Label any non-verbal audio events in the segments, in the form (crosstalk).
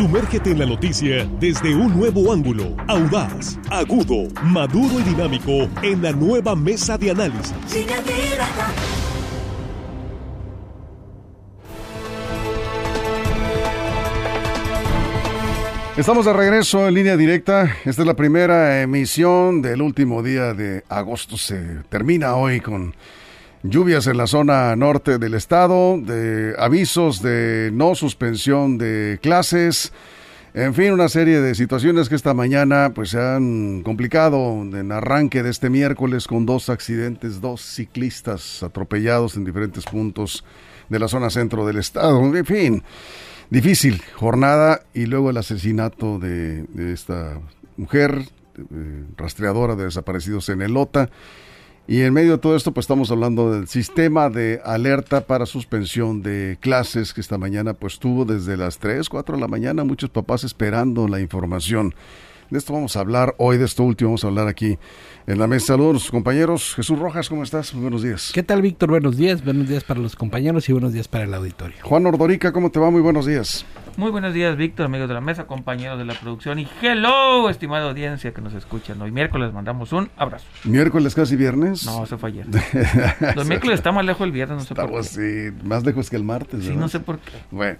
Sumérgete en la noticia desde un nuevo ángulo, audaz, agudo, maduro y dinámico en la nueva mesa de análisis. Estamos de regreso en línea directa. Esta es la primera emisión del último día de agosto. Se termina hoy con lluvias en la zona norte del estado, de avisos de no suspensión de clases. En fin, una serie de situaciones que esta mañana pues se han complicado en arranque de este miércoles con dos accidentes, dos ciclistas atropellados en diferentes puntos de la zona centro del estado. En fin, difícil jornada y luego el asesinato de, esta mujer eh, rastreadora de desaparecidos en Elota. Y en medio de todo esto, pues estamos hablando del sistema de alerta para suspensión de clases que esta mañana pues tuvo desde las 3, 4 de la mañana muchos papás esperando la información. De esto vamos a hablar hoy, de esto último vamos a hablar aquí en la mesa. Saludos, compañeros. Jesús Rojas, ¿cómo estás? buenos días. ¿Qué tal, Víctor? Buenos días. Buenos días para los compañeros y buenos días para el auditorio. Juan Ordorica, ¿cómo te va? Muy buenos días. Muy buenos días, Víctor, amigos de la mesa, compañeros de la producción y hello, estimada audiencia que nos escuchan. Hoy miércoles mandamos un abrazo. ¿Miércoles casi viernes? No, se fue ayer. (laughs) Los miércoles está más lejos el viernes, no sé por qué. Sí, más lejos que el martes. Sí, no sé por qué. Bueno.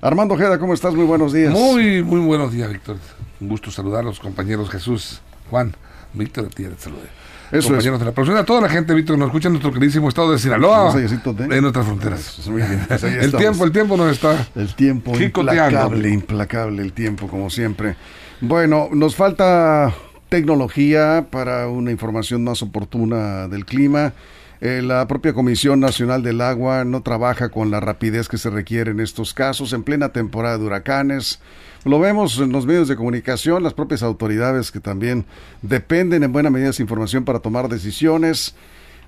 Armando Ojeda, ¿cómo estás? Muy buenos días. Muy, muy buenos días, Víctor. Un gusto saludar a los compañeros Jesús, Juan, Víctor, a ti te saludé. Eso compañeros de la producción, a toda la gente, Víctor, que nos escucha en nuestro queridísimo estado de Sinaloa, en nuestras fronteras. Pues (laughs) el tiempo, el tiempo no está. El tiempo, implacable, implacable el tiempo, como siempre. Bueno, nos falta tecnología para una información más oportuna del clima. Eh, la propia Comisión Nacional del Agua no trabaja con la rapidez que se requiere en estos casos, en plena temporada de huracanes. Lo vemos en los medios de comunicación, las propias autoridades que también dependen en buena medida de esa información para tomar decisiones.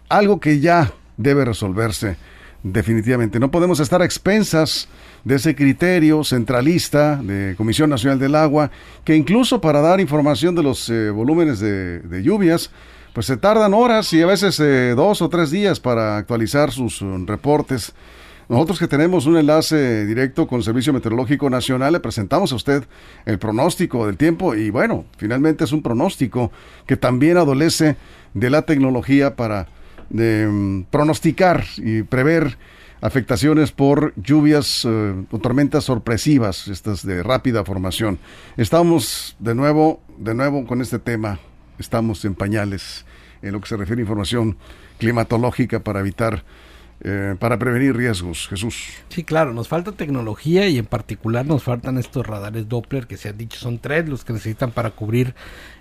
Algo que ya debe resolverse definitivamente. No podemos estar a expensas de ese criterio centralista de Comisión Nacional del Agua, que incluso para dar información de los eh, volúmenes de lluvias, pues se tardan horas y a veces eh, dos o tres días para actualizar sus um, reportes. Nosotros que tenemos un enlace directo con Servicio Meteorológico Nacional, le presentamos a usted el pronóstico del tiempo y bueno, finalmente es un pronóstico que también adolece de la tecnología para um, pronosticar y prever afectaciones por lluvias uh, o tormentas sorpresivas, estas de rápida formación. Estamos de nuevo, de nuevo con este tema estamos en pañales en lo que se refiere a información climatológica para evitar eh, para prevenir riesgos, Jesús. Sí, claro, nos falta tecnología y en particular nos faltan estos radares Doppler que se han dicho son tres los que necesitan para cubrir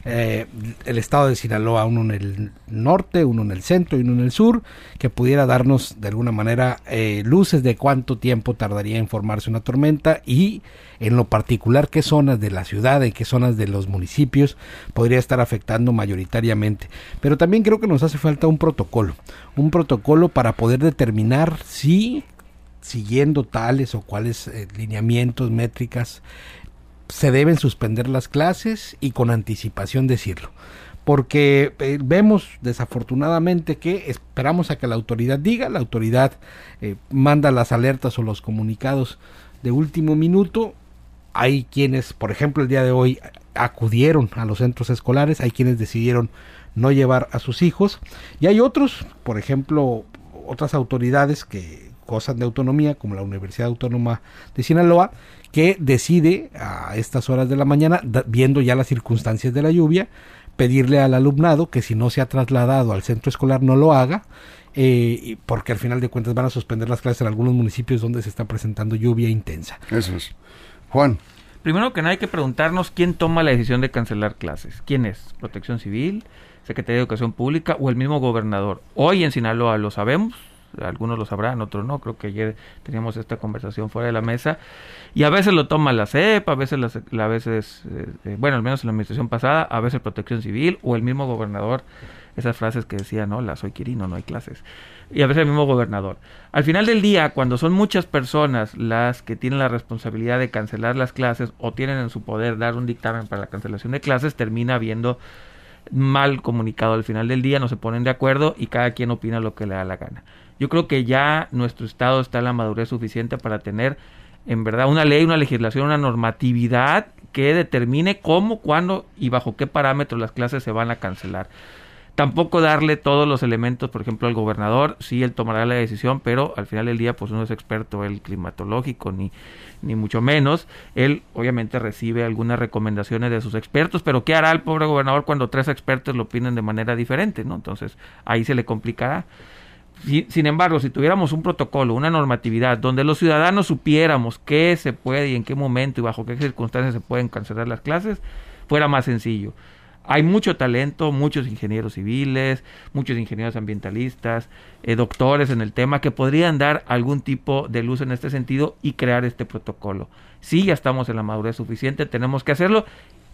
eh, el estado de Sinaloa, uno en el norte, uno en el centro y uno en el sur, que pudiera darnos de alguna manera eh, luces de cuánto tiempo tardaría en formarse una tormenta y en lo particular qué zonas de la ciudad, en qué zonas de los municipios podría estar afectando mayoritariamente. Pero también creo que nos hace falta un protocolo, un protocolo para poder determinar si siguiendo tales o cuales eh, lineamientos, métricas, se deben suspender las clases y con anticipación decirlo. Porque eh, vemos desafortunadamente que esperamos a que la autoridad diga, la autoridad eh, manda las alertas o los comunicados de último minuto. Hay quienes, por ejemplo, el día de hoy acudieron a los centros escolares, hay quienes decidieron no llevar a sus hijos y hay otros, por ejemplo, otras autoridades que gozan de autonomía, como la Universidad Autónoma de Sinaloa, que decide a estas horas de la mañana, viendo ya las circunstancias de la lluvia, pedirle al alumnado que si no se ha trasladado al centro escolar no lo haga, eh, porque al final de cuentas van a suspender las clases en algunos municipios donde se está presentando lluvia intensa. Eso es. Juan. Primero que nada hay que preguntarnos quién toma la decisión de cancelar clases. ¿Quién es? ¿Protección Civil? Secretaría de Educación Pública o el mismo gobernador? Hoy en Sinaloa lo sabemos, algunos lo sabrán, otros no, creo que ayer teníamos esta conversación fuera de la mesa, y a veces lo toma la CEP, a veces, la, a veces eh, eh, bueno, al menos en la administración pasada, a veces Protección Civil o el mismo gobernador, esas frases que decía, no, la soy Quirino, no hay clases, y a veces el mismo gobernador. Al final del día, cuando son muchas personas las que tienen la responsabilidad de cancelar las clases o tienen en su poder dar un dictamen para la cancelación de clases, termina habiendo mal comunicado al final del día, no se ponen de acuerdo y cada quien opina lo que le da la gana. Yo creo que ya nuestro Estado está en la madurez suficiente para tener en verdad, una ley, una legislación, una normatividad que determine cómo, cuándo y bajo qué parámetros las clases se van a cancelar. Tampoco darle todos los elementos, por ejemplo, al gobernador, sí, él tomará la decisión, pero al final del día, pues no es experto el climatológico, ni, ni mucho menos. Él obviamente recibe algunas recomendaciones de sus expertos, pero ¿qué hará el pobre gobernador cuando tres expertos lo opinen de manera diferente? ¿no? Entonces ahí se le complicará. Sin embargo, si tuviéramos un protocolo, una normatividad donde los ciudadanos supiéramos qué se puede y en qué momento y bajo qué circunstancias se pueden cancelar las clases, fuera más sencillo. Hay mucho talento, muchos ingenieros civiles, muchos ingenieros ambientalistas, eh, doctores en el tema que podrían dar algún tipo de luz en este sentido y crear este protocolo. Sí, ya estamos en la madurez suficiente, tenemos que hacerlo.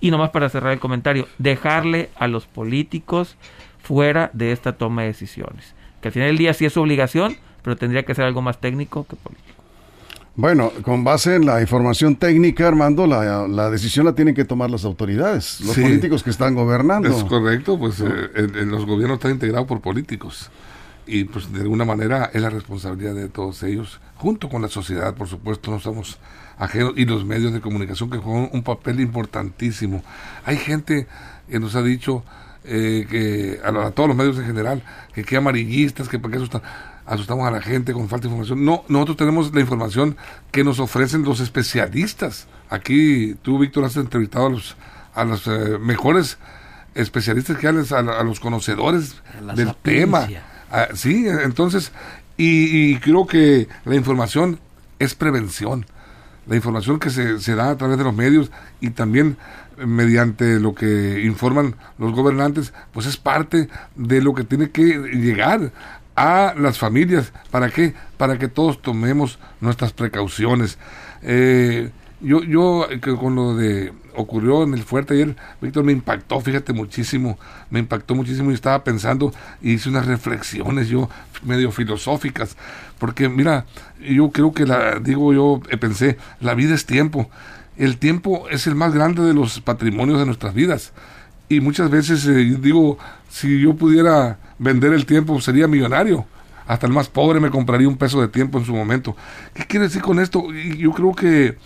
Y nomás para cerrar el comentario, dejarle a los políticos fuera de esta toma de decisiones. Que al final del día sí es su obligación, pero tendría que ser algo más técnico que político. Bueno, con base en la información técnica, Armando, la, decisión la tienen que tomar las autoridades, los políticos que están gobernando. Es correcto, pues eh, los gobiernos están integrados por políticos y pues de alguna manera es la responsabilidad de todos ellos, junto con la sociedad, por supuesto, no estamos ajenos, y los medios de comunicación que juegan un papel importantísimo. Hay gente que nos ha dicho eh, que a, todos los medios en general, que qué amarillistas, que para qué asustan asustamos a la gente con falta de información. No, nosotros tenemos la información que nos ofrecen los especialistas. Aquí tú, Víctor, has entrevistado a los, a los eh, mejores especialistas que hay, a, los conocedores del tema. Ah, sí, entonces, y, y, creo que la información es prevención. La información que se, se da a través de los medios y también mediante lo que informan los gobernantes, pues es parte de lo que tiene que llegar a las familias. ¿Para qué? Para que todos tomemos nuestras precauciones. Eh, yo, yo, con lo de ocurrió en el fuerte ayer, Víctor, me impactó, fíjate muchísimo, me impactó muchísimo y estaba pensando y hice unas reflexiones yo medio filosóficas, porque mira, yo creo que la, digo yo, eh, pensé, la vida es tiempo, el tiempo es el más grande de los patrimonios de nuestras vidas y muchas veces eh, digo, si yo pudiera vender el tiempo sería millonario. Hasta el más pobre me compraría un peso de tiempo en su momento. ¿Qué quiere decir con esto? Yo creo que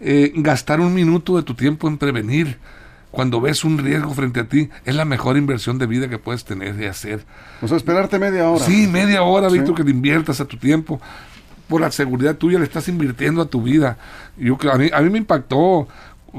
eh, gastar un minuto de tu tiempo en prevenir cuando ves un riesgo frente a ti es la mejor inversión de vida que puedes tener y hacer. O sea, esperarte media hora. Sí, media hora, Víctor, que le inviertas a tu tiempo. Por la seguridad tuya le estás invirtiendo a tu vida. Yo, a, mí, a mí me impactó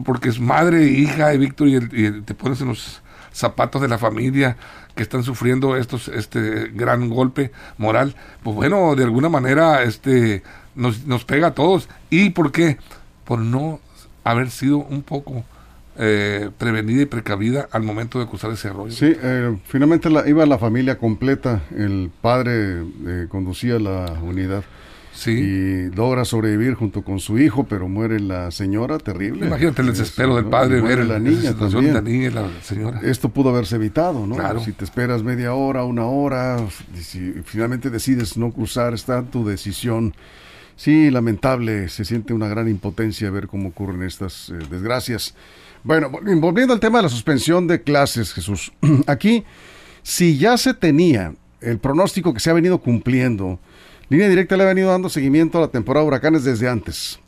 porque es madre, hija de Víctor y, y te pones en los zapatos de la familia que están sufriendo estos este gran golpe moral, pues bueno, de alguna manera este nos, nos pega a todos. ¿Y por qué? Por no haber sido un poco eh, prevenida y precavida al momento de cruzar ese arroyo. Sí, eh, finalmente la, iba la familia completa, el padre eh, conducía la unidad. Y logra sobrevivir junto con su hijo, pero muere la señora, terrible. Imagínate el desespero del padre ver la niña también. La niña y la señora. Esto pudo haberse evitado, ¿no? Claro. Si te esperas media hora, una hora, si finalmente decides no cruzar, está tu decisión. Sí, lamentable, se siente una gran impotencia ver cómo ocurren estas eh, desgracias. Bueno, volviendo al tema de la suspensión de clases, Jesús. (clears throat) Aquí, si ya se tenía el pronóstico que se ha venido cumpliendo, Línea Directa le ha venido dando seguimiento a la temporada de huracanes desde antes.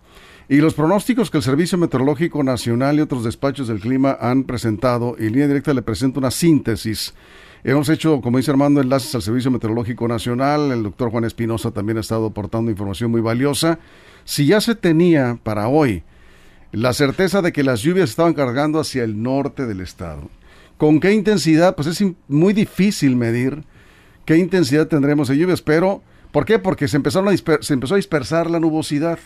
Y los pronósticos que el Servicio Meteorológico Nacional y otros despachos del clima han presentado, y Línea Directa le presenta una síntesis. Hemos hecho, como dice Armando, enlaces al Servicio Meteorológico Nacional. El doctor Juan Espinosa también ha estado aportando información muy valiosa. Si ya se tenía para hoy la certeza de que las lluvias estaban cargando hacia el norte del estado, ¿con qué intensidad? Pues es muy difícil medir qué intensidad tendremos de lluvias, pero ¿Por qué? Porque se, empezaron a empezó a dispersar la nubosidad.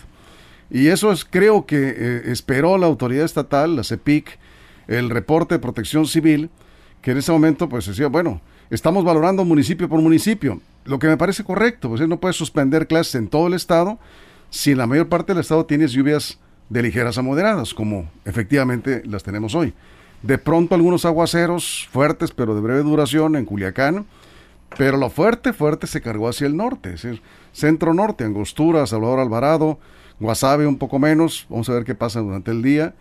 Y eso es, creo que eh, esperó la autoridad estatal, la CEPIC, el reporte de protección civil, que en ese momento pues decía, bueno, estamos valorando municipio por municipio, lo que me parece correcto, pues no puede suspender clases en todo el estado si la mayor parte del estado tiene lluvias de ligeras a moderadas, como efectivamente las tenemos hoy. De pronto algunos aguaceros fuertes, pero de breve duración en Culiacán, pero lo fuerte, fuerte se cargó hacia el norte, es decir, centro-norte, Angostura, Salvador Alvarado, Guasave un poco menos, vamos a ver qué pasa durante el día,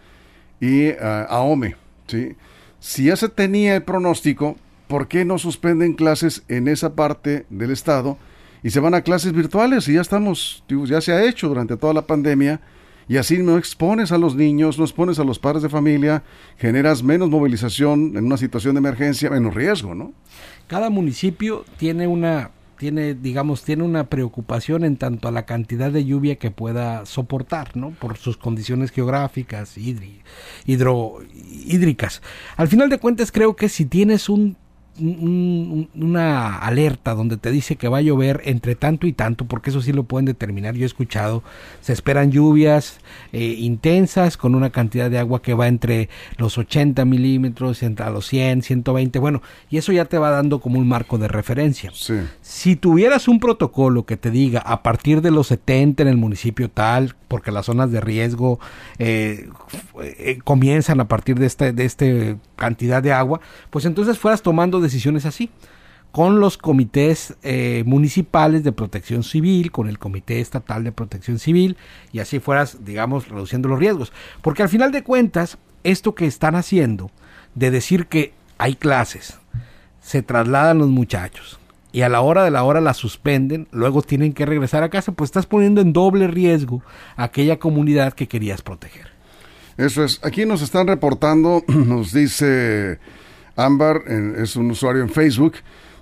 y uh, Ahome. ¿sí? Si ya se tenía el pronóstico, ¿por qué no suspenden clases en esa parte del estado y se van a clases virtuales? Y ya estamos, ya se ha hecho durante toda la pandemia, y así no expones a los niños, no expones a los padres de familia, generas menos movilización en una situación de emergencia, menos riesgo, ¿no? Cada municipio tiene una tiene, digamos, tiene una preocupación en tanto a la cantidad de lluvia que pueda soportar, ¿no? Por sus condiciones geográficas, hidro, hídricas. Al final de cuentas, creo que si tienes un una alerta donde te dice que va a llover entre tanto y tanto, porque eso sí lo pueden determinar. Yo he escuchado, se esperan lluvias eh, intensas con una cantidad de agua que va entre los 80 milímetros, entre los 100, 120, bueno, y eso ya te va dando como un marco de referencia. Si tuvieras un protocolo que te diga a partir de los 70 en el municipio tal, porque las zonas de riesgo eh, eh, comienzan a partir de esta de este cantidad de agua, pues entonces fueras tomando decisiones así con los comités eh, municipales de protección civil, con el comité estatal de protección civil, y así fueras, digamos, reduciendo los riesgos. Porque al final de cuentas, esto que están haciendo, de decir que hay clases, se trasladan los muchachos, y a la hora de la hora la suspenden, luego tienen que regresar a casa, pues estás poniendo en doble riesgo a aquella comunidad que querías proteger. Eso es, aquí nos están reportando, (clears throat) nos dice Ámbar, es un usuario en Facebook,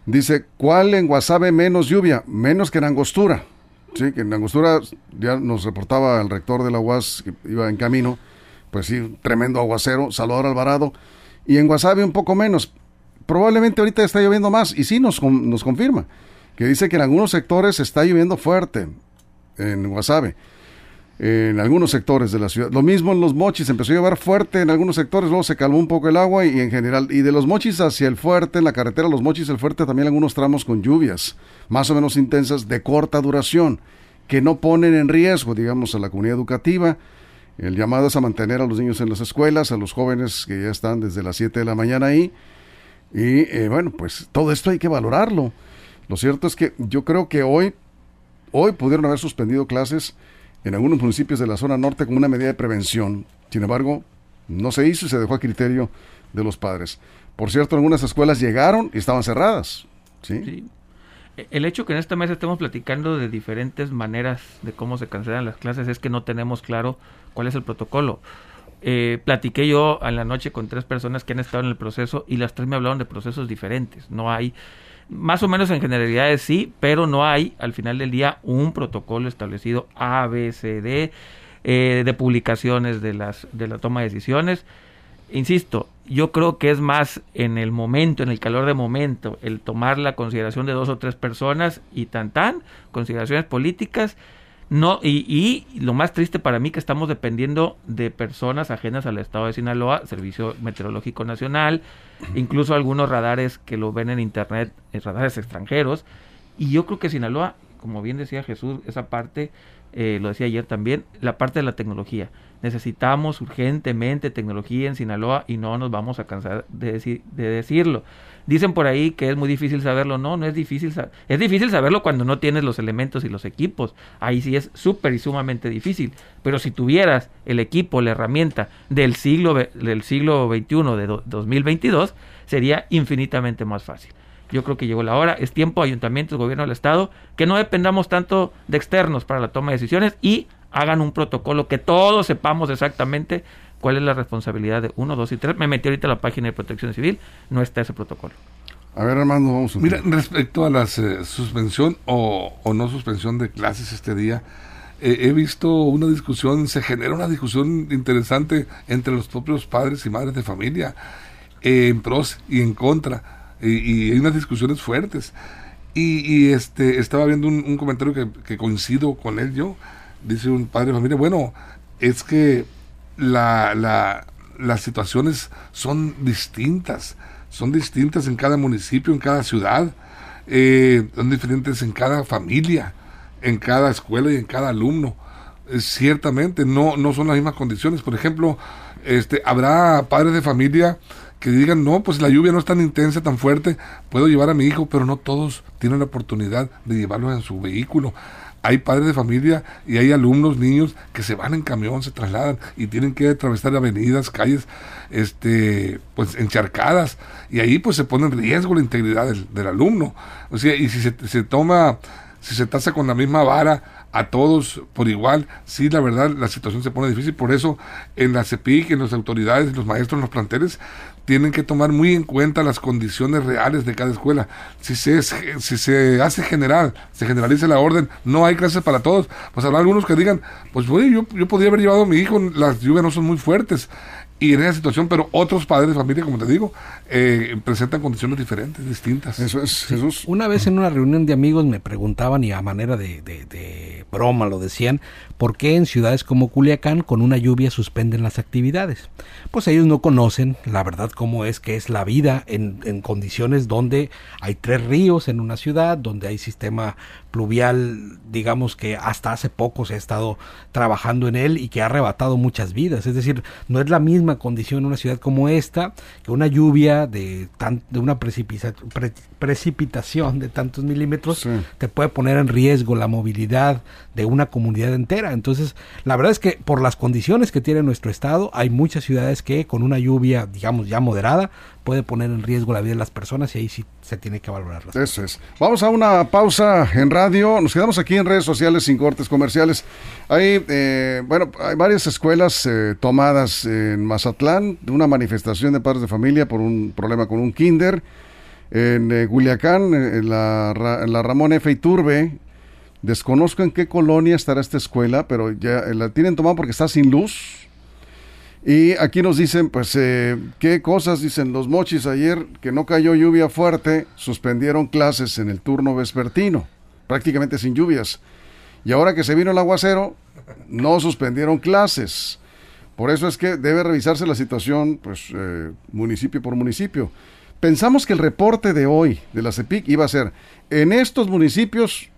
dice, ¿cuál en Guasave menos lluvia? Menos que en Angostura. Sí, que en Angostura ya nos reportaba el rector de la UAS que iba en camino, pues sí, tremendo aguacero, Salvador Alvarado, y en Guasave un poco menos, probablemente ahorita está lloviendo más y sí nos, nos confirma que dice que en algunos sectores está lloviendo fuerte en Guasave, en algunos sectores de la ciudad. Lo mismo en los mochis, empezó a llover fuerte en algunos sectores, luego se calmó un poco el agua y en general, y de los mochis hacia el fuerte, en la carretera los mochis, el fuerte, también algunos tramos con lluvias más o menos intensas de corta duración, que no ponen en riesgo, digamos, a la comunidad educativa. El llamado es a mantener a los niños en las escuelas, a los jóvenes que ya están desde las 7 de la mañana ahí y eh, bueno, pues todo esto hay que valorarlo. Lo cierto es que yo creo que hoy, hoy pudieron haber suspendido clases en algunos municipios de la zona norte como una medida de prevención. Sin embargo, no se hizo y se dejó a criterio de los padres. Por cierto, algunas escuelas llegaron y estaban cerradas. ¿sí? E, el hecho que en esta mesa estemos platicando de diferentes maneras de cómo se cancelan las clases es que no tenemos claro cuál es el protocolo. Eh, platiqué yo en la noche con tres personas que han estado en el proceso y las tres me hablaron de procesos diferentes. No hay, más o menos en generalidades sí, pero no hay al final del día un protocolo establecido A, B, C, D eh, de publicaciones de, las, de la toma de decisiones. Insisto, yo creo que es más en el momento, en el calor de momento, el tomar la consideración de dos o tres personas y tan tan, consideraciones políticas no, y, y, lo más triste para mí que estamos dependiendo de personas ajenas al estado de Sinaloa, Servicio Meteorológico Nacional, incluso algunos radares que lo ven en internet, eh, radares extranjeros. Y yo creo que Sinaloa, como bien decía Jesús, esa parte, eh, lo decía ayer también, la parte de la tecnología. Necesitamos urgentemente tecnología en Sinaloa y no nos vamos a cansar de, de decirlo. Dicen por ahí que es muy difícil saberlo. No, no es difícil. Es difícil saberlo cuando no tienes los elementos y los equipos. Ahí sí es súper y sumamente difícil. Pero si tuvieras el equipo, la herramienta del siglo, del siglo XXI, de 2022, sería infinitamente más fácil. Yo creo que llegó la hora. Es tiempo, ayuntamientos, gobierno del Estado, que no dependamos tanto de externos para la toma de decisiones y hagan un protocolo que todos sepamos exactamente cuál es la responsabilidad de uno, dos y tres. Me metí ahorita a la página de protección civil, no está ese protocolo. A ver, Armando, vamos a... Mira, respecto a la eh, suspensión o, no suspensión de clases este día, eh, he visto una discusión, se genera una discusión interesante entre los propios padres y madres de familia, eh, en pros y en contra, y, hay unas discusiones fuertes. Y, este estaba viendo un, comentario que, que, coincido con él yo, dice un padre de familia, bueno, es que la, la, las situaciones son distintas, son distintas en cada municipio, en cada ciudad, eh, son diferentes en cada familia, en cada escuela y en cada alumno. Eh, ciertamente no, no son las mismas condiciones. Por ejemplo, este, habrá padres de familia que digan, no, pues la lluvia no es tan intensa, tan fuerte, puedo llevar a mi hijo, pero no todos tienen la oportunidad de llevarlo en su vehículo hay padres de familia y hay alumnos, niños que se van en camión, se trasladan y tienen que atravesar avenidas, calles, este, pues encharcadas y ahí pues se pone en riesgo la integridad del, alumno. O sea, y si se, se toma, si se tasa con la misma vara a todos por igual. Sí, la verdad, la situación se pone difícil. Por eso, en la CEPIC, en las autoridades, los maestros, en los planteles, tienen que tomar muy en cuenta las condiciones reales de cada escuela. Si se, si se hace general, se generaliza la orden, no hay clases para todos, pues habrá algunos que digan, pues bueno, yo, yo podría haber llevado a mi hijo, las lluvias no son muy fuertes, y en esa situación, pero otros padres de familia, como te digo, eh, presentan condiciones diferentes, distintas. Eso es, Jesús. Una vez en una reunión de amigos me preguntaban, y a manera de, de, broma lo decían, ¿por qué en ciudades como Culiacán con una lluvia suspenden las actividades? Pues ellos no conocen la verdad cómo es que es la vida en, en condiciones donde hay tres ríos en una ciudad, donde hay sistema pluvial, digamos que hasta hace poco se ha estado trabajando en él y que ha arrebatado muchas vidas. Es decir, no es la misma condición en una ciudad como esta que una lluvia de, tan, de una precipitación de tantos milímetros te puede poner en riesgo la movilidad de una comunidad entera. Entonces, la verdad es que por las condiciones que tiene nuestro estado, hay muchas ciudades que con una lluvia, digamos, ya moderada, puede poner en riesgo la vida de las personas y ahí sí se tiene que valorar. Eso es. Vamos a una pausa en radio. Nos quedamos aquí en redes sociales sin cortes comerciales. Hay, eh, bueno, hay varias escuelas eh, tomadas en Mazatlán de una manifestación de padres de familia por un problema con un kinder. En eh, Culiacán, en la, en la Ramón F. Iturbe, desconozco en qué colonia estará esta escuela, pero ya la tienen tomada porque está sin luz y aquí nos dicen, pues, eh, qué cosas dicen los mochis ayer, que no cayó lluvia fuerte, suspendieron clases en el turno vespertino, prácticamente sin lluvias. Y ahora que se vino el aguacero, no suspendieron clases. Por eso es que debe revisarse la situación, pues, eh, municipio por municipio. Pensamos que el reporte de hoy de la CEPIC iba a ser, en estos municipios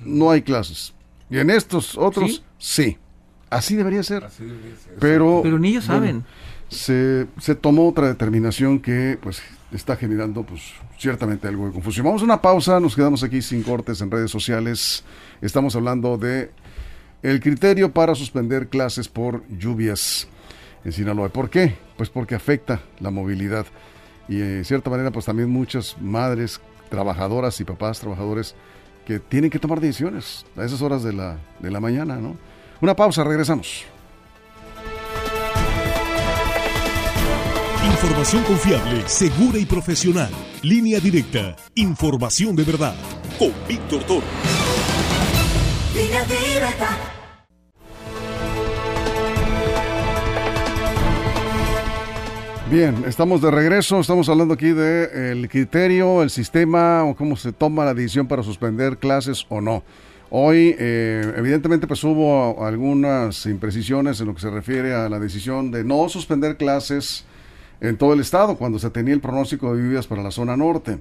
no hay clases, y en estos otros sí. Así debería ser. Pero, Pero ni ellos saben. se, se, tomó otra determinación que pues está generando pues ciertamente algo de confusión. Vamos a una pausa, nos quedamos aquí sin cortes en redes sociales. Estamos hablando de el criterio para suspender clases por lluvias en Sinaloa. ¿Por qué? Pues porque afecta la movilidad. Y de cierta manera pues también muchas madres trabajadoras y papás trabajadores que tienen que tomar decisiones a esas horas de la, de la mañana, ¿no? Una pausa, regresamos. Información confiable, segura y profesional. Línea directa. Información de verdad. Con Víctor Toro. Línea directa. Bien, estamos de regreso, estamos hablando aquí del criterio, el sistema o cómo se toma la decisión para suspender clases o no. Hoy, eh, evidentemente, pues hubo algunas imprecisiones en lo que se refiere a la decisión de no suspender clases en todo el estado cuando se tenía el pronóstico de lluvias para la zona norte.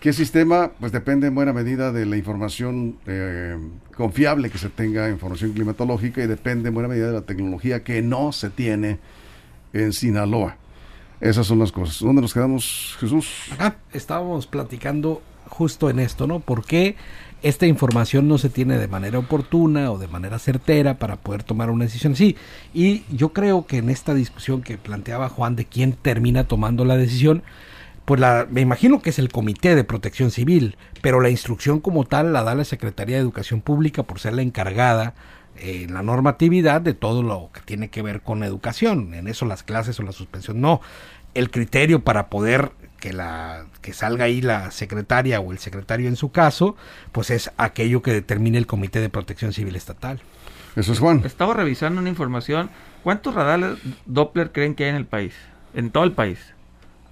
¿Qué sistema? Pues depende en buena medida de la información eh, confiable que se tenga, información climatológica, y depende en buena medida de la tecnología que no se tiene en Sinaloa. Esas son las cosas. ¿Dónde nos quedamos, Jesús? estábamos platicando justo en esto, ¿no? ¿Por qué esta información no se tiene de manera oportuna o de manera certera para poder tomar una decisión así. Y yo creo que en esta discusión que planteaba Juan de quién termina tomando la decisión, pues la, me imagino que es el Comité de Protección Civil, pero la instrucción como tal la da la Secretaría de Educación Pública por ser la encargada en la normatividad de todo lo que tiene que ver con educación, en eso las clases o la suspensión no. El criterio para poder que la que salga ahí la secretaria o el secretario en su caso, pues es aquello que determine el Comité de Protección Civil Estatal. Eso es Juan. Estaba revisando una información. ¿Cuántos radares Doppler creen que hay en el país? En todo el país.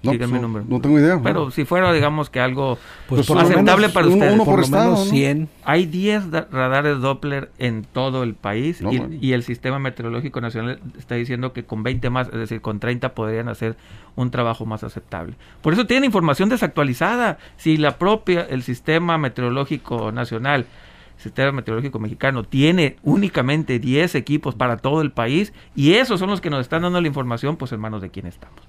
No, pues, no, tengo idea. Pero si fuera, digamos que algo pues, aceptable para ustedes. Uno por, estado, 100. Hay 10 radares Doppler en todo el país y, el Sistema Meteorológico Nacional está diciendo que con 20 más, es decir, con 30 podrían hacer un trabajo más aceptable. Por eso tienen información desactualizada. Si la propia, el Sistema Meteorológico Nacional Sistema Meteorológico Mexicano tiene únicamente 10 equipos para todo el país y esos son los que nos están dando la información, pues en manos de quién estamos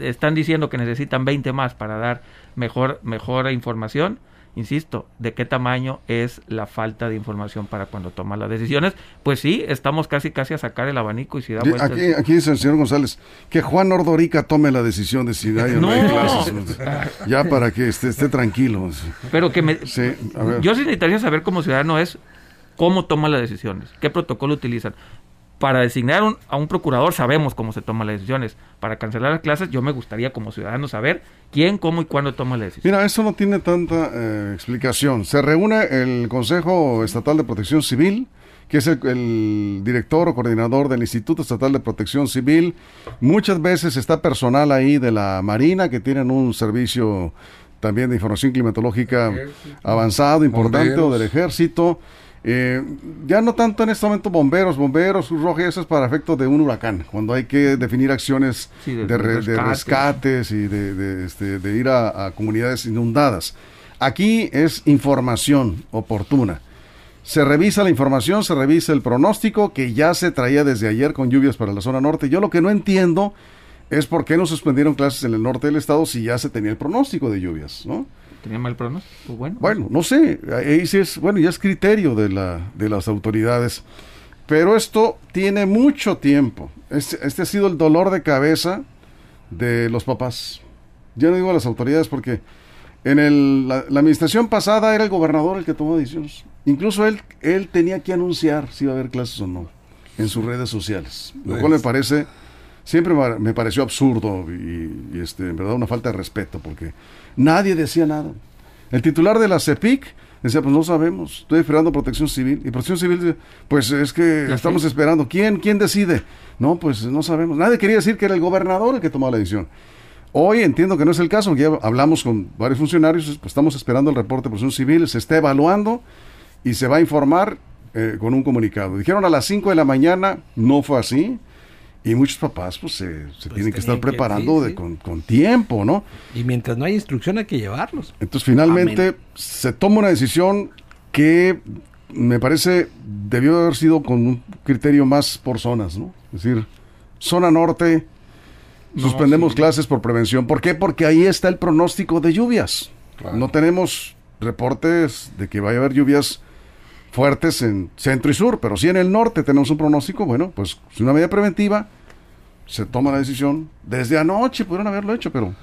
están diciendo que necesitan 20 más para dar mejor, mejor información. Insisto, ¿de qué tamaño es la falta de información para cuando toman las decisiones? Pues sí, estamos casi casi a sacar el abanico y si da vueltas. Aquí, aquí dice el señor González que Juan Ordorica tome la decisión de si hay o no, hay clases. (laughs) Ya para que esté, esté tranquilo. Pero que me... yo sí necesitaría saber como ciudadano es ¿Cómo toma las decisiones? ¿Qué protocolo utilizan? Para designar a un procurador sabemos cómo se toman las decisiones. Para cancelar las clases yo me gustaría como ciudadano saber quién, cómo y cuándo toma la decisión. Mira, eso no tiene tanta eh, explicación. Se reúne el Consejo Estatal de Protección Civil, que es el, director o coordinador del Instituto Estatal de Protección Civil. Muchas veces está personal ahí de la Marina, que tienen un servicio también de información climatológica avanzado, importante, o del ejército. Eh, ya no tanto en este momento bomberos, bomberos, Cruz Roja, eso es para efectos de un huracán, cuando hay que definir acciones de, rescates. y de, este, de ir a, comunidades inundadas. Aquí es información oportuna. Se revisa la información, se revisa el pronóstico que ya se traía desde ayer con lluvias para la zona norte. Yo lo que no entiendo es por qué no suspendieron clases en el norte del estado si ya se tenía el pronóstico de lluvias, ¿no? Tenía mal pronóstico. Pues bueno, bueno, no sé, ahí sí es, bueno, ya es criterio de, la, de las autoridades. Pero esto tiene mucho tiempo. Este, este ha sido el dolor de cabeza de los papás. Ya no digo a las autoridades porque en el, la, administración pasada era el gobernador el que tomó decisiones. Incluso él, él tenía que anunciar si iba a haber clases o no en sus redes sociales. Lo cual me pues. parece, siempre me pareció absurdo y, y, este, en verdad una falta de respeto porque Nadie decía nada. El titular de la CEPIC decía, pues no sabemos, estoy esperando protección civil. Y protección civil, pues es que estamos esperando. ¿Quién, ¿Quién decide? No, pues no sabemos. Nadie quería decir que era el gobernador el que tomaba la decisión. Hoy entiendo que no es el caso, ya hablamos con varios funcionarios, pues estamos esperando el reporte de protección civil, se está evaluando y se va a informar eh, con un comunicado. Dijeron a las 5 de la mañana, no fue así. Y muchos papás pues se, pues, tienen que estar preparando De, con, tiempo, ¿no? Y mientras no hay instrucción hay que llevarlos. Entonces finalmente se toma una decisión que me parece debió haber sido con un criterio más por zonas, ¿no? Es decir, zona norte, suspendemos clases por prevención. ¿Por qué? Porque ahí está el pronóstico de lluvias. No tenemos reportes de que vaya a haber lluvias fuertes en centro y sur, pero si en el norte tenemos un pronóstico, bueno, pues es una medida preventiva, se toma la decisión. Desde anoche pudieron haberlo hecho, pero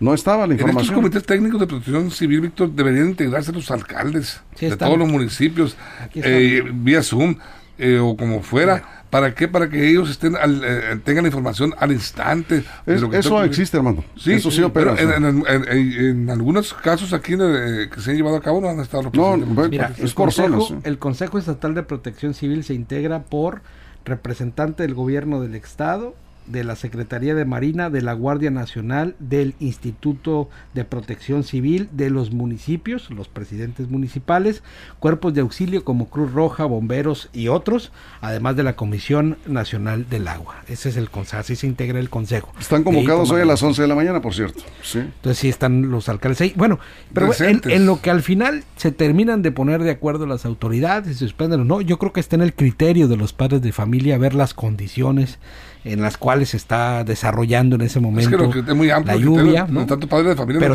no estaba la información. En estos comités técnicos de protección civil, Víctor, deberían integrarse los alcaldes de todos los municipios, eh, vía Zoom eh, o como fuera. ¿Para qué? Para que ellos estén eh, tengan la información al instante. eso existe, hermano. Sí, eso sí opera. Pero en, algunos casos aquí que se han llevado a cabo no han estado No, Mira, es el, consejo, el Consejo Estatal de Protección Civil se integra por representante del gobierno del Estado, de la Secretaría de Marina, de la Guardia Nacional, del Instituto de Protección Civil, de los municipios, los presidentes municipales, cuerpos de auxilio como Cruz Roja, bomberos y otros, además de la Comisión Nacional del Agua. Ese es el consejo, así se integra el consejo. Están convocados hoy a las 11 de la mañana, por cierto. ¿Sí? Entonces sí están los alcaldes ahí. Bueno, pero en, lo que al final se terminan de poner de acuerdo las autoridades, se suspenden o no, yo creo que está en el criterio de los padres de familia ver las condiciones en las cuales se está desarrollando en ese momento la lluvia. pero,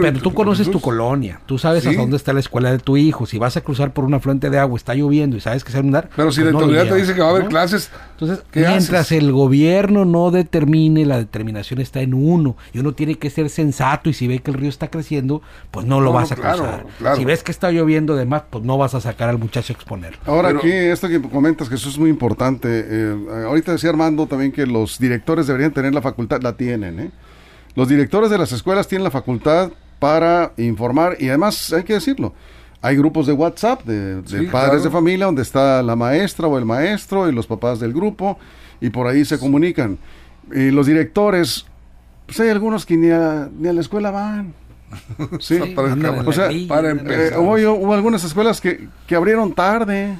pero tú conoces tu colonia, tú sabes a dónde está la escuela de tu hijo, si vas a cruzar por un afluente de agua, está lloviendo y sabes que se va a inundar. Pero si pues la autoridad te dice que va a haber clases, entonces mientras el gobierno no determine, la determinación está en uno y uno tiene que ser sensato y si ve que el río está creciendo, pues no lo vas a cruzar. Si ves que está lloviendo de más, pues no vas a sacar al muchacho a exponer. Ahora aquí, esto que comentas, que eso es muy importante, eh, ahorita decía Armando, también que los directores deberían tener la facultad, la tienen, ¿eh? Los directores de las escuelas tienen la facultad para informar y además hay que decirlo, hay grupos de WhatsApp de, padres de familia donde está la maestra o el maestro y los papás del grupo y por ahí se comunican. Y los directores, pues hay algunos que ni a, ni a la escuela van. (laughs) Sí, o sea, para eh, hubo, algunas escuelas que, que abrieron tarde,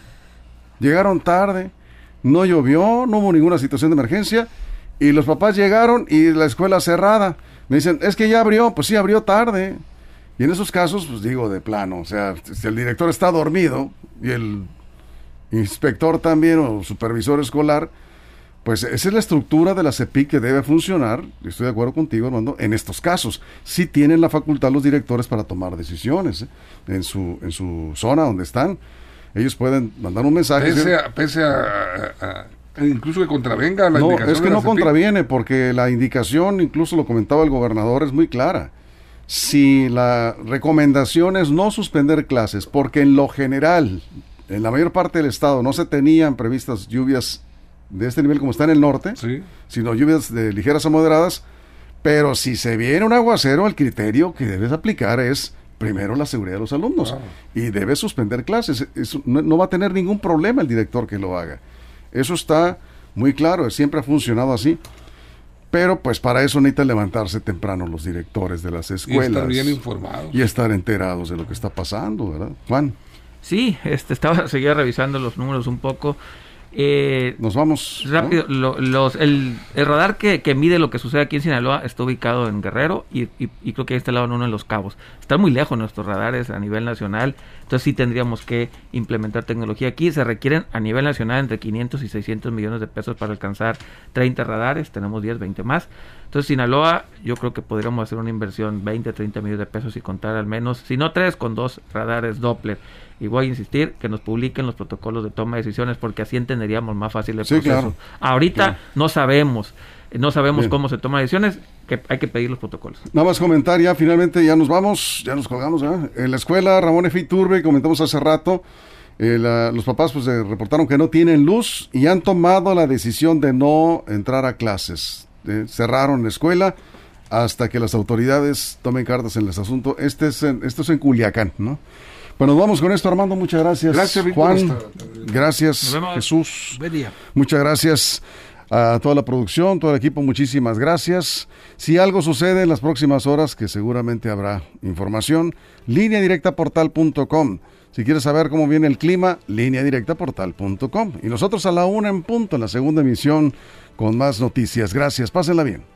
llegaron tarde no llovió, no hubo ninguna situación de emergencia y los papás llegaron y la escuela cerrada. Me dicen, es que ya abrió, pues sí, abrió tarde. Y en esos casos, pues digo de plano, o sea, si el director está dormido y el inspector también o supervisor escolar, pues esa es la estructura de la CEPIC que debe funcionar, estoy de acuerdo contigo, Armando, en estos casos. Sí tienen la facultad los directores para tomar decisiones ¿eh? en, su, en su zona donde están ellos pueden mandar un mensaje. Pese a, incluso que contravenga la no, Es que no contraviene, porque la indicación, incluso lo comentaba el gobernador, es muy clara. Si la recomendación es no suspender clases, porque en lo general, en la mayor parte del estado no se tenían previstas lluvias de este nivel como está en el norte, sino lluvias de ligeras a moderadas, pero si se viene un aguacero, el criterio que debes aplicar es primero la seguridad de los alumnos y debes suspender clases. no, va a tener ningún problema el director que lo haga. Eso está muy claro, siempre ha funcionado así. Pero pues para eso necesita levantarse temprano los directores de las escuelas. Y estar bien informados. Y estar enterados de lo que está pasando, ¿verdad? Juan. Sí, este, estaba, (laughs) seguía revisando los números un poco. Eh, Nos vamos. Rápido, los, el, radar que, que, mide lo que sucede aquí en Sinaloa está ubicado en Guerrero y, y, creo que ha instalado en uno de los cabos. Están muy lejos nuestros radares a nivel nacional, entonces sí tendríamos que implementar tecnología aquí. Se requieren a nivel nacional entre 500 y 600 millones de pesos para alcanzar 30 radares, tenemos 10, 20 más. Entonces Sinaloa yo creo que podríamos hacer una inversión 20, 30 millones de pesos y contar al menos, si no tres, con dos radares Doppler y voy a insistir que nos publiquen los protocolos de toma de decisiones porque así entenderíamos más fácil el proceso. Ahorita no sabemos, no sabemos cómo se toman decisiones, que hay que pedir los protocolos. Nada más comentar, ya finalmente ya nos vamos, ya nos colgamos. En la escuela Ramón F. Turbe, comentamos hace rato, eh, los papás pues reportaron que no tienen luz y han tomado la decisión de no entrar a clases. cerraron la escuela hasta que las autoridades tomen cartas en este asunto. Este es esto es en Culiacán, ¿no? Bueno, nos vamos con esto, Armando. Muchas gracias. Gracias, Juan. Gracias, Jesús. Muchas gracias a toda la producción, todo el equipo. Muchísimas gracias. Si algo sucede en las próximas horas, que seguramente habrá información, línea directa portal.com. Si quieres saber cómo viene el clima, línea directa portal.com. Y nosotros a la una en punto, en la segunda emisión, con más noticias. Gracias. Pásenla bien.